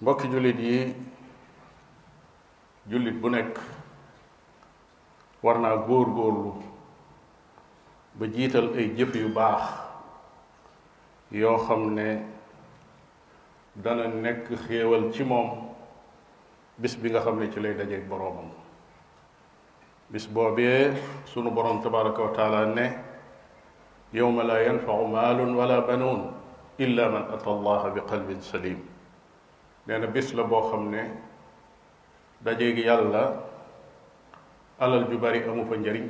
mbokki jullit yi jullit bu nekk war naa góor góorlu ba jiital ay jëf yu baax yoo xam ne dana nekk xéewal ci moom bis bi nga xam ne ci lay dajeeg boroomam bis boobee sunu borom tabaraka wa taala ne yowma la yanfau maalun wala banuun illa man ata allaha bi qalbin salim nee na bis la boo xam ne dajeeg yàlla alal ju bari amu fa njariñ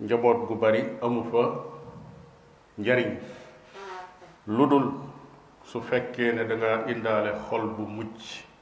njaboot gu bari amu fa njariñ lu dul su fekkee ne danga indaale xol bu mucc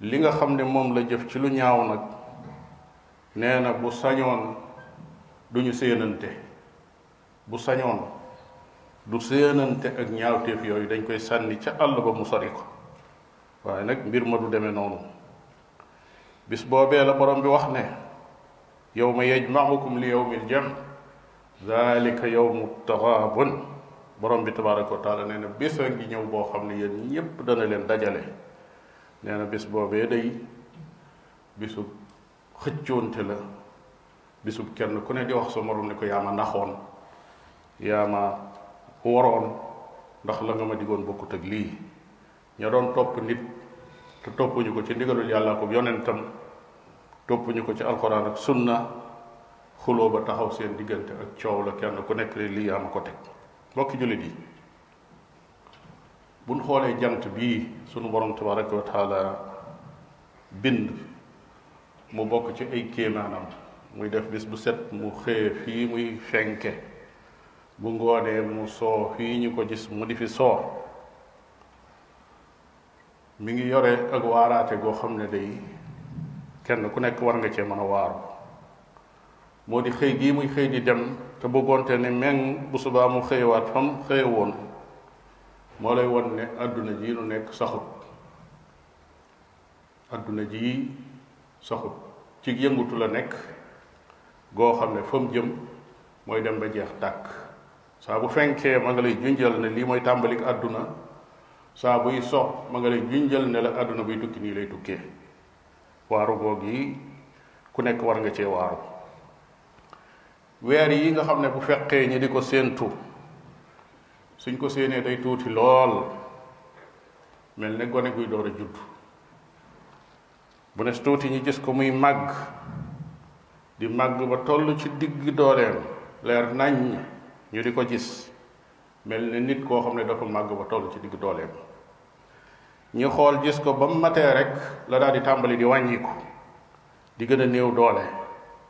li nga xam ne moom la jëf ci lu ñaaw nag nee na bu sañoon duñu séenante bu sañoon du séenante ak ñaawteef yooyu dañ koy sànni ca àll ba mu sori ko waaye nag mbir ma du demee noonu bis boobee la borom bi wax ne yawma yajma'ukum li yawmil jam dalika yawmu taxaabun borom bi tabaraka wa taala nee na bés a ngi ñëw boo xam ne yéen ñépp dana leen dajale nee na bis boobee day bisub xëccoonte la bisub kenn ku ne di wax sa morom ne ko yaa ma naxoon yaa ma waroon ndax la nga ma digoon bokkut ak lii ña doon topp nit te toppuñu ko ci ndigalul yàlla ko yonentam toppuñu ko ci alxuraan ak sunna xuloo ba taxaw seen diggante ak coow la kenn ku nekk lii yaa ma ko teg mbokki jullit yi buñ xoolee jant bii sunu borom tabaraka wa taala bind mu bokk ci ay kéemaanam muy def bis bu set mu xëye fii muy fenke bu ngoonee mu soo fii ñu ko gis mu di fi soo mi ngi yore ak waaraate goo xam ne day kenn ku nekk war nga cee mën a waaru moo di xëy gii muy xëy di dem te bëggoonte ne meng bu subaa mu xëyewaat fam xëye woon moo lay won ne àdduna ji nu nekk saxut àdduna ji saxut ci yëngutu la nekk goo xam ne fa mu jëm mooy dem ba jeex tàkk saa bu fenkee ma nga lay junjal ne lii mooy tàmbalik àdduna saa buy so ma nga lay junjal ne la àdduna buy tukki nii lay tukkee waaru goog yi ku nekk war nga cee waaru weer yi nga xam ne bu fekkee ñi di ko séentu suñ ko séenee day tuuti lool mel ne gone guy door a judd bu ne tuuti ñu gis ko muy màgg di màgg ba toll ci digg dooleem leer nañ ñu di ko gis mel ni nit koo xam ne dafa màgg ba toll ci digg dooleem ñu xool gis ko ba mu matee rek la daal di tàmbali di wàññiku di gën a néew doole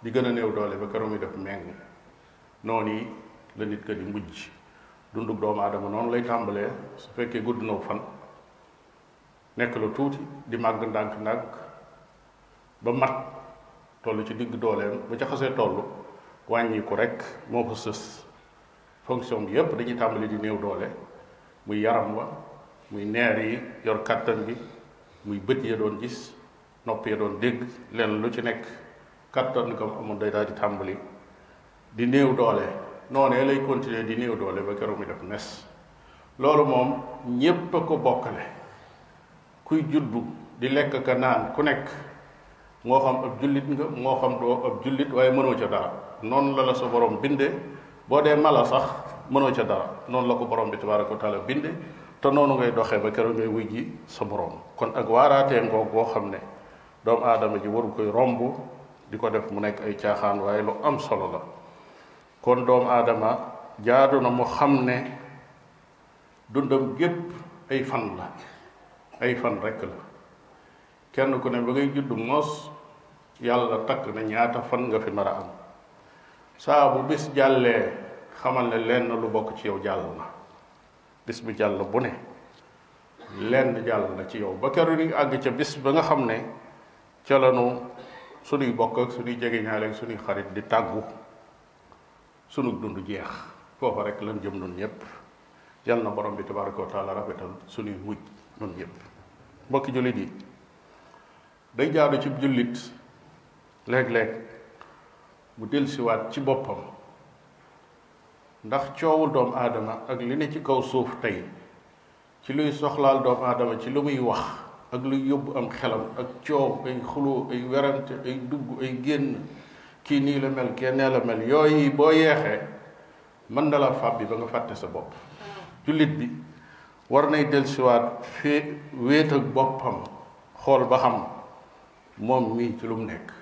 di gën a néew doole ba keroog mi def meng noonu yi la nit ka di mujj dundub doomu aadama noonu lay tàmbalee su fekkee gudd na fan nekk lu tuuti di màgg ndànk-ndànk ba mat toll ci digg dooleem bu ca xasee toll wàññi ko rek moo ko sës fonction bi yépp dañuy tàmbali di néew doole muy yaram wa muy neer yi yor kàttan bi muy bët ya doon gis nopp ya doon dégg leen lu ci nekk kattan gam amul day daal di tàmbali di néew doole noonee lay continuer di néew doole ba keroog mi def mes loolu moom ñépp a ko bokkale kuy juddu di lekk ka naan ku nekk moo xam ab jullit nga moo xam doo ab jullit waaye mënoo ca dara noonu la la sa borom bindee boo dee mala sax mënoo ca dara noonu la ko borom bi tabaraka wa taala binde te noonu ngay doxee ba keroog ngay wuy ji sa borom kon ak waaraatee ngoog boo xam ne doomu aadama ji waru koy romb di ko def mu nekk ay caaxaan waaye lu am solo la kon doomu aadama jaadu na mu xam ne dundam gépp ay fan la ay fan rekk la kenn ku ne ba ngay judd moos yàlla takk na ñaata fan nga fi nar a am saa bu bis jàllee xamal ne lenn lu bokk ci yow jàll na bis bu jàll bu ne lenn jàll na ci yow ba keroog ni àgg ca bis ba nga xam ne ca lanu suñuy bokk ak suñuy jegeñaale ak suñuy xarit di tàggu sunu dund jeex foofa rek lan jëm nun ñëpp yal na borom bi tabaraka wa taala rafetal sunuy mujj nun ñëpp mbokki jullit yi day jaadu ci jullit léeg-léeg mu dellusiwaat ci boppam ndax coowul doomu aadama ak li ne ci kaw suuf tey ci luy soxlaal doomu aadama ci lu muy wax ak luy yóbbu am xelam ak coow ay xuloo ay werante ay dugg ay génn kii nii la mel kee nee la mel yooyu boo yeexee mën na la fab bi ba nga fàtte sa bopp jullit bi war nay dellusiwaat fee wéet ak boppam xool ba xam moom mii ci lu mu nekk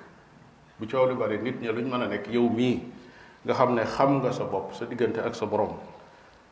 bu coow lu bari nit ñi luñ mën a nekk yow mii nga xam ne xam nga sa bopp sa diggante ak sa borom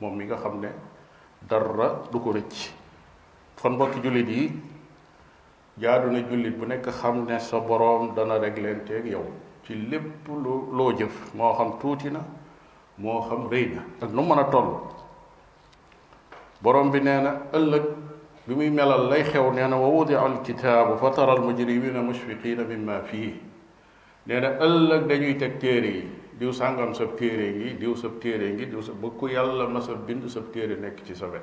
moom mi nga xam ne dara du ko rëcc kon mbokki jullit yi jaadu na jullit bu nekk xam ne sa boroom dana réglenteeg yow ci lépp lu loo jëf moo xam tuuti na moo xam rëy na ak nu mën a toll boroom bi nee na ëllëg bi muy melal lay xew nee na wa wudia alkitaabu fa tara almujrimina mushfiqina mimma fii nee na ëllëg dañuy teg téere yi diw sàngam sab téere ngi diw sab téere ngi diw sa ba ku yàlla masa bind sab téere nekk ci sa wet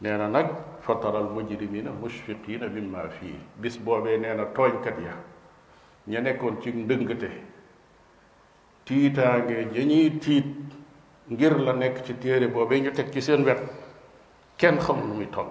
nee na nag fataral mujrimina mushfiqina mimma fii bis boobee nee na tooñkat ya ña nekkoon ci ndëngate tiitaange ja ñuy tiit ngir la nekk ci téere boobee ñu teg ci seen wet kenn xamul nu muy toll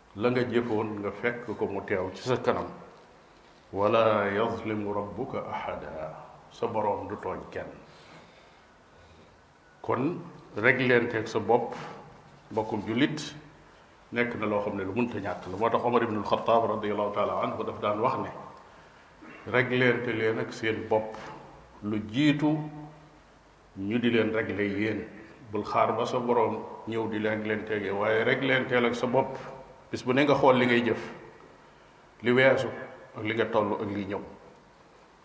la nga jëfoon nga fekk ko mu teew ci sa kanam wala yazlimu rabbuka ahada sa boroom du tooñ kenn kon regleenteeg sa bopp mbokkum jullit nekk na loo xam ne lu mënta ñàkk la moo tax Omar ibnul Xataab radiallahu taala anhu daf daan wax ne regleente leen ak seen bopp lu jiitu ñu di leen réglé yéen bul xaar ba sa boroom ñëw di leen leen tegee waaye rek leen teel ak sa bopp bis bu ne nga xool li ngay jëf li weesu ak li nga toll ak li ñëw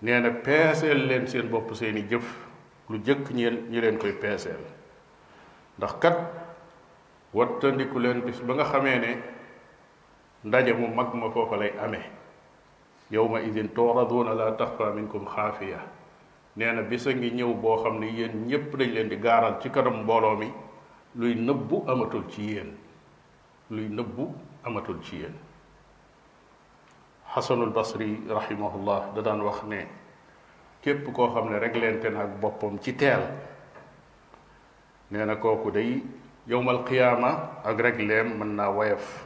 nee na peeseel leen seen bopp seeni jëf lu jëkk ñeen ñi leen koy peeseel ndax kat wattandiku leen bis ba nga xamee ne ndaje mu mag ma foofa lay amee yawma idin tuuraduuna la taxfa minkum xaafiya nee na bisa ngi ñëw boo xam ne yéen ñépp dañ leen di gaaral ci kanam mbooloo mi luy nëbbu amatul ci yéen luy nëbbu amatul ci yéen xasanul basri rahimahullah da daan wax ne képp koo xam ne rek leente na ak boppam ci teel nee na kooku day yowmal qiyaama ak rek leem mën naa woyof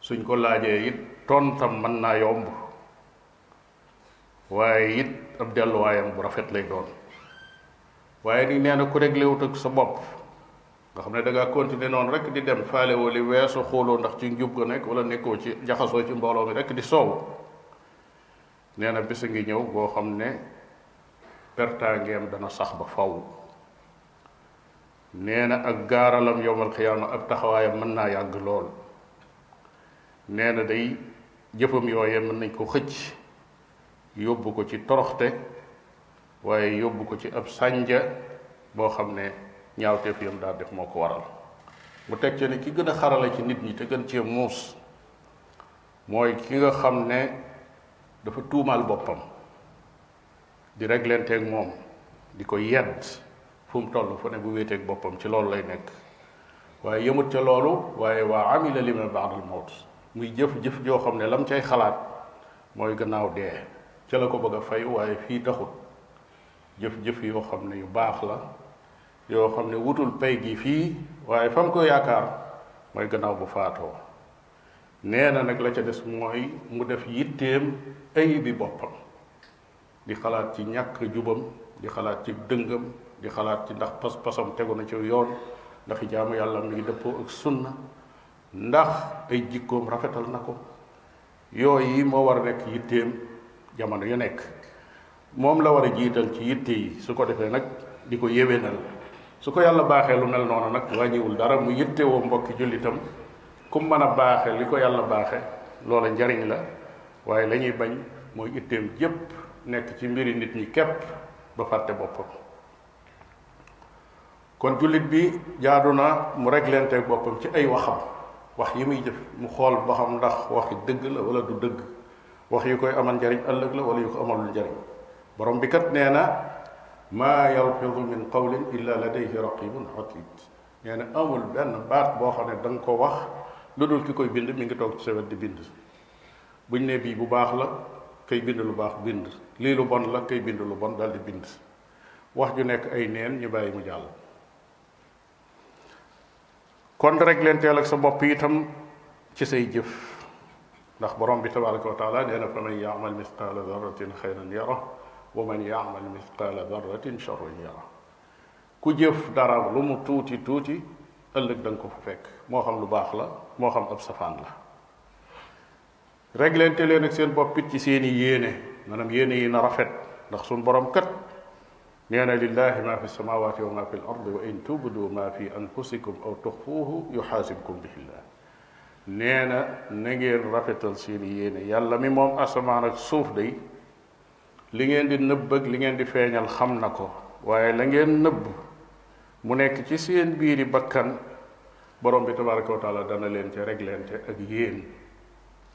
suñ ko laajee it tontam mën naa yomb waaye it ab delluwaayam bu rafet lay doon waaye ni nee na ku réglé wut ak sa bopp nga xam ne da ngaa continuer noonu rek di dem faale woo li weesu xooloo ndax ci njub nga nekk wala nekkoo ci jaxasoo ci mbooloo mi rek di soow nee na bés a ngi ñëw boo xam ne pertaangeem dana sax ba faw nee na ak gaaralam yowmal xiyaama ak taxawaayam mën naa yàgg lool nee na day jëfam yooye mën nañ ko xëcc yóbbu ko ci toroxte waaye yóbbu ko ci ab sànja boo xam ne ñaawteef yam daa def moo ko waral mu teg ci ne ki gën a xarala ci nit ñi te gën cee muus mooy ki nga xam ne dafa tuumaal boppam di reglenteeg moom di ko yedd fu mu toll fu ne bu wéeteeg boppam ci loolu lay nekk waaye yëmut ca loolu waaye waa amila lima baadal mawt muy jëf jëf joo xam ne lam cay xalaat mooy gannaaw dee ca la ko bëgg a fay waaye fii taxut jëf jëf yoo xam ne yu baax la yoo xam ne wutul pay gi fii waaye fa mu ko yaakaar mooy gannaaw bu faatoo nee na nag la ca des mooy mu def yitteem ay bi boppam di xalaat ci ñàkk jubam di xalaat ci dëngam di xalaat ci ndax pas-pasam tegu na ci yoon ndax jaamu yàlla mi ngi dëppoo ak sunna ndax ay jikkoom rafetal na ko yooyu yi moo war a nekk yitteem jamono yu nekk moom la war a jiital ci yitte yi su ko defee nag di ko yéwénal su ko yàlla baaxee lu mel noonu nag wàññiwul dara mu yitte woo mbokki jullitam ku mu mën a baaxe li ko yàlla baaxe loola njariñ la waaye la ñuy bañ mooy itteem jépp nekk ci mbiri nit ñi képp ba fàtte boppam kon jullit bi jaadu na mu réglenteeg boppam ci ay waxam wax yi muy jëf mu xool ba xam ndax waxi dëgg la wala du dëgg wax yu koy amal njariñ ëllëg la wala yu ko amalul njariñ borom bi kat nee na maa yalfidu min qawlin illa ladayhi raqibun atid nee na amul benn baat boo xam ne da nga ko wax lu dul ki koy bind mi ngi toog ci sa wet di bind buñ ne bii bu baax la kay bind lu baax bind lii lu bon la kay bind lu bon daal di bind wax ju nekk ay neen ñu bàyyi mu jàll kon rek leen teel ak sa bopp itam ci say jëf ndax borom bi tabaraka wa taala nee na fa man yaamal misqaala darratin xayran yara wa man yaamal misqaala darratin charran yara ku jëf dara lu mu tuuti tuuti ëllëg da nga ko fa fekk moo xam lu baax la moo xam ab safaan la reglente leen ak seen bopp it ci seen i yéene maanaam yéene yi na rafet ndax suñ borom kat nee na lillahi ma fi samawati wa ma fi l ardi wa in tubdu ma fi anfusikum aw tuxfuuhu yuxaasibkum bihi llah nee na na ngeen rafetal seen i yéene yàlla mi moom asamaan ak suuf day li ngeen di nëbb ak li ngeen di feeñal xam na ko waaye la ngeen nëbb mu nekk ci seen biiri bakkan borom bi tabaraka wa taala dana leen ca reglente ak yéen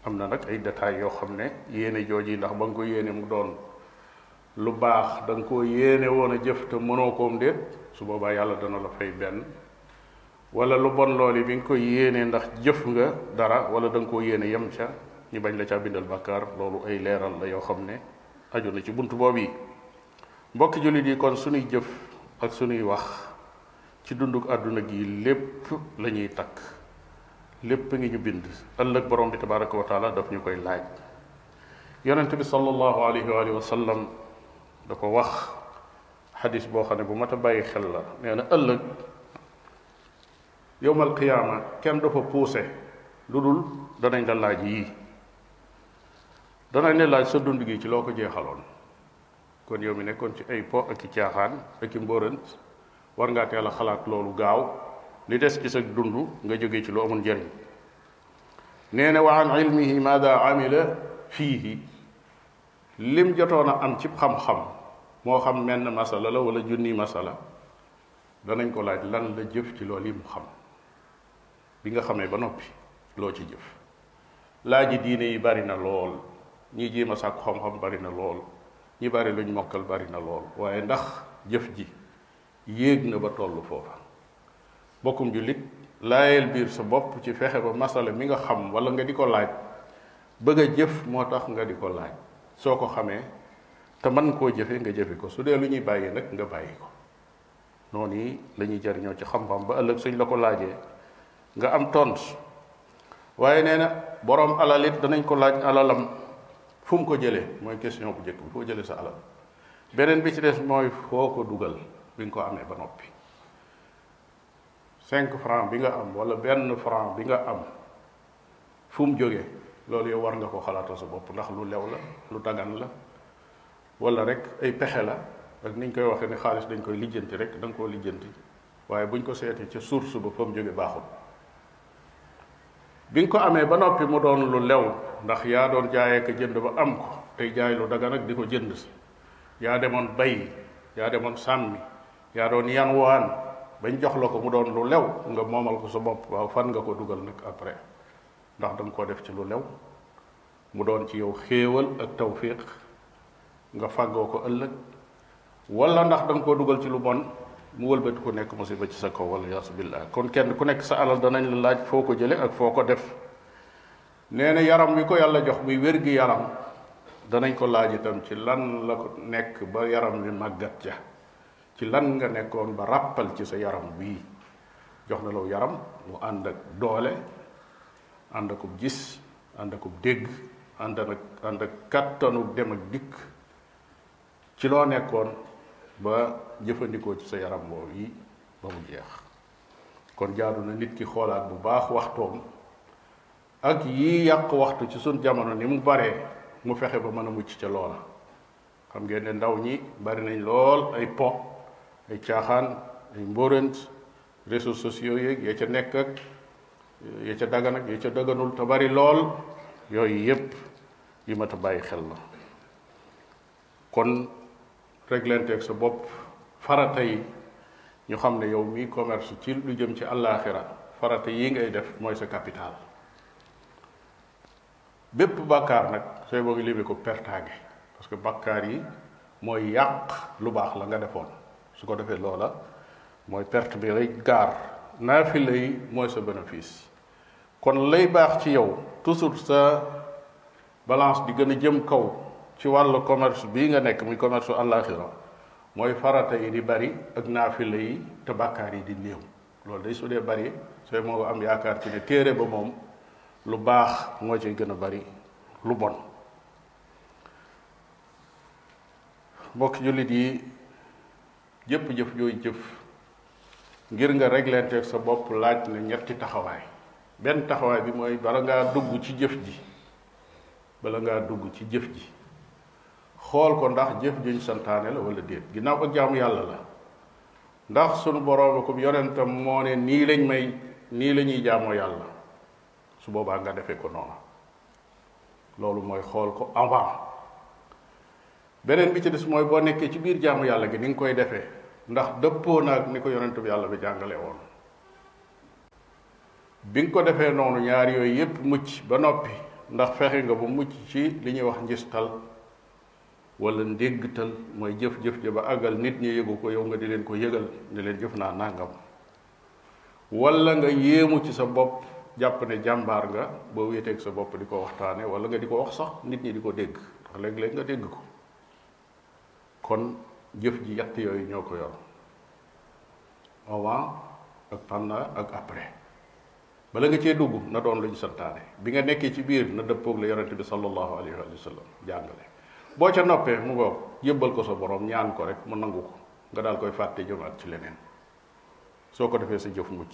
am na nag ay détails yoo xam ne yéene jooji ndax ba nga ko yéene mu doon lu baax da nga koo yéene woon a jëf te mënoo koom déet su boobaa yàlla dana la fay benn wala lu bon loolu bi nga koy yéenee ndax jëf nga dara wala da nga koo yéene yem ca ñu bañ la caa bindal bàkkaar loolu ay leeral la yoo xam ne aju na ci bunt boobu yi mbokki jullit yi kon suñuy jëf ak suñuy wax ci dunduk àdduna gi lépp la ñuy takk lépp ngi ñu bind ëllëg borom bi tabaraka wa taala daf ñu koy laaj yonente bi sallallahu alayhi wa sallam da ko wax xadis boo xam ne bu mat a bàyyi xel la nee na ëllëg yowmal qiyaama kenn du fa puuse lu dul danañ la laaj yii danañ la laaj sa dund gi ci loo ko jeexaloon kon yow mi nekkoon ci ay po ak i caaxaan ak i mbóorant war ngaa teel a xalaat loolu gaaw li des ci sa dund nga jóge ci lu amul njëriñ nee na wa an ilmihi maada amila fiihi lim jotoon a am ci xam-xam moo xam menn masala la wala junni masala danañ ko laaj lan la jëf ci loolu yi mu xam bi nga xamee ba noppi loo ci jëf laaji diine yi bari na lool ñi jéem a sàkku xam-xam bari na lool ñi bari luñ mokkal bari na lool waaye ndax jëf ji yéeg nga ba tollu foofa bokkum jullit laayeel biir sa bopp ci fexe ba masala mi nga xam wala nga di ko laaj bëgg a jëf moo tax nga di ko laaj soo ko xamee te man koo jëfe nga jëfe ko su dee lu ñuy bàyyi nag nga bàyyi ko noonu yi la ñuy jariñoo ci xam-xam ba ëllëg suñ la ko laajee nga am tont waaye nee na boroom alal it danañ ko laaj alalam fu mu ko jëlee mooy question bu njëkk bi foo jëlee sa alal beneen bi ci des mooy foo ko dugal bi nga ko amee ba noppi cinq franc bi nga am wala benn franc bi nga am fu mu jógee loolu yow war nga ko xalaatal sa bopp ndax lu lew la lu dagan la wala rek ay pexe la ak ni ñu koy waxee ne xaalis dañ koy lijjanti rek da nga koo lijjanti waaye buñ ko seetee ca source ba fa mu jóge baaxul bi nga ko amee ba noppi mu doon lu lew ndax yaa doon jaayee ko jënd ba am ko tey jaay lu daga nag di ko jënd si yaa demoon bay yaa demoon sàmmi yaa doon yan waan bañ jox la ko mu doon lu lew nga moomal ko sa bopp waaw fan nga ko dugal nag après ndax da nga koo def ci lu lew mu doon ci yow xéewal ak tawfiq nga fàggoo ko ëllëg wala ndax da nga koo dugal ci lu bon mu wëlbati ku nekk musiba ci sa kaw wala yaasu billah kon kenn ku nekk sa alal danañ la laaj foo ko jële ak foo ko def nee na yaram wi ko yàlla jox muy wér gi yaram danañ ko laaj itam ci lan la ko nekk ba yaram wi màggat ja ci lan nga nekkoon ba ràppal ci sa yaram bii jox na law yaram mu ànd ak doole ànd akub gis ànd akub dégg ànd ak ànd ak kàttanu dem ak dikk ci loo nekkoon ba jëfandikoo ci sa yaram woow yi ba mu jeex kon jaadu na nit ki xoolaat bu baax waxtoom ak yii yàq waxtu ci suñ jamono ni mu baree mu fexe ba mën a mucc ca loola xam ngeen ne ndaw ñi bari nañ lool ay po ay caaxaan ay mbóorant réseaux sociaux yeeg ya ca nekk ak ya ca dagan ak ya ca daganul te bari lool yooyu yépp yi mat a bàyyi xel la kon réglenteeg sa bopp farata yi ñu xam ne yow mii commerce ci lu jëm ci àllaaxira farata yi ngay def mooy sa capital bépp bàkkaar nag sooy boo ngi lébi ko pertaange parce que bàkkaar yi mooy yàq lu baax la nga defoon su ko defee loola mooy perte bi lay gaar naafila yi mooy sa bénéfice kon lay baax ci yow toujours sa balance di gën a jëm kaw ci wàllu commerce bii nga nekk muy commerce àllaaxira mooy farata yi di bari ak naafila yi te bàkkaar yi di néew loolu day su dee bari sooy moo ko am yaakaar ci ne téere ba moom lu baax moo ciy gën a bari lu bon mbokk jullit yi jëpp jëf jooy jëf ngir nga réglenteeg sa bopp laaj na ñetti taxawaay benn taxawaay bi mooy bala ngaa dugg ci jëf ji bala ngaa dugg ci jëf ji xool ko ndax jëf juñ santaane la wala déet ginnaaw ko jaamu yàlla la ndax sunu boroom akum yonentam moo ne nii lañ may nii la ñuy jaamoo yàlla su boobaa nga defee ko noonu loolu mooy xool ko avant beneen bi ci des mooy boo nekkee ci biir jaamu yàlla gi ni nga koy defee ndax dëppoo naag ni ko yonent bi yàlla bi jàngale woon bi nga ko defee noonu ñaar yooyu yépp mucc ba noppi ndax fexe nga ba mucc ci li ñuy wax njistal wala ndéggtal mooy jëf-jëf ja ba àggal nit ñi yëgu ko yow nga di leen ko yëgal ne leen jëf naa nàngam wala nga yéemu ci sa bopp jàpp ne jàmbaar nga boo wéeteeg sa bopp di ko waxtaane wala nga di ko wax sax nit ñi di ko dégg ndax léeg-léeg nga dégg ko kon jëf ji yatt yooyu ñoo ko yor avant ak pendant ak après bala nga cee dugg na doon lu ñu santaane bi nga nekkee ci biir na dëppoog la yonente bi sallallahu alayhi wa sallam jàngale boo ca noppee mu ngoog yëbbal ko sa borom ñaan ko rek mu nangu ko nga daal koy fàtte jëmaat ci leneen soo ko defee sa jëf mucc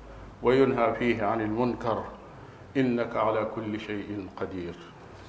وينهى فيه عن المنكر إنك على كل شيء قدير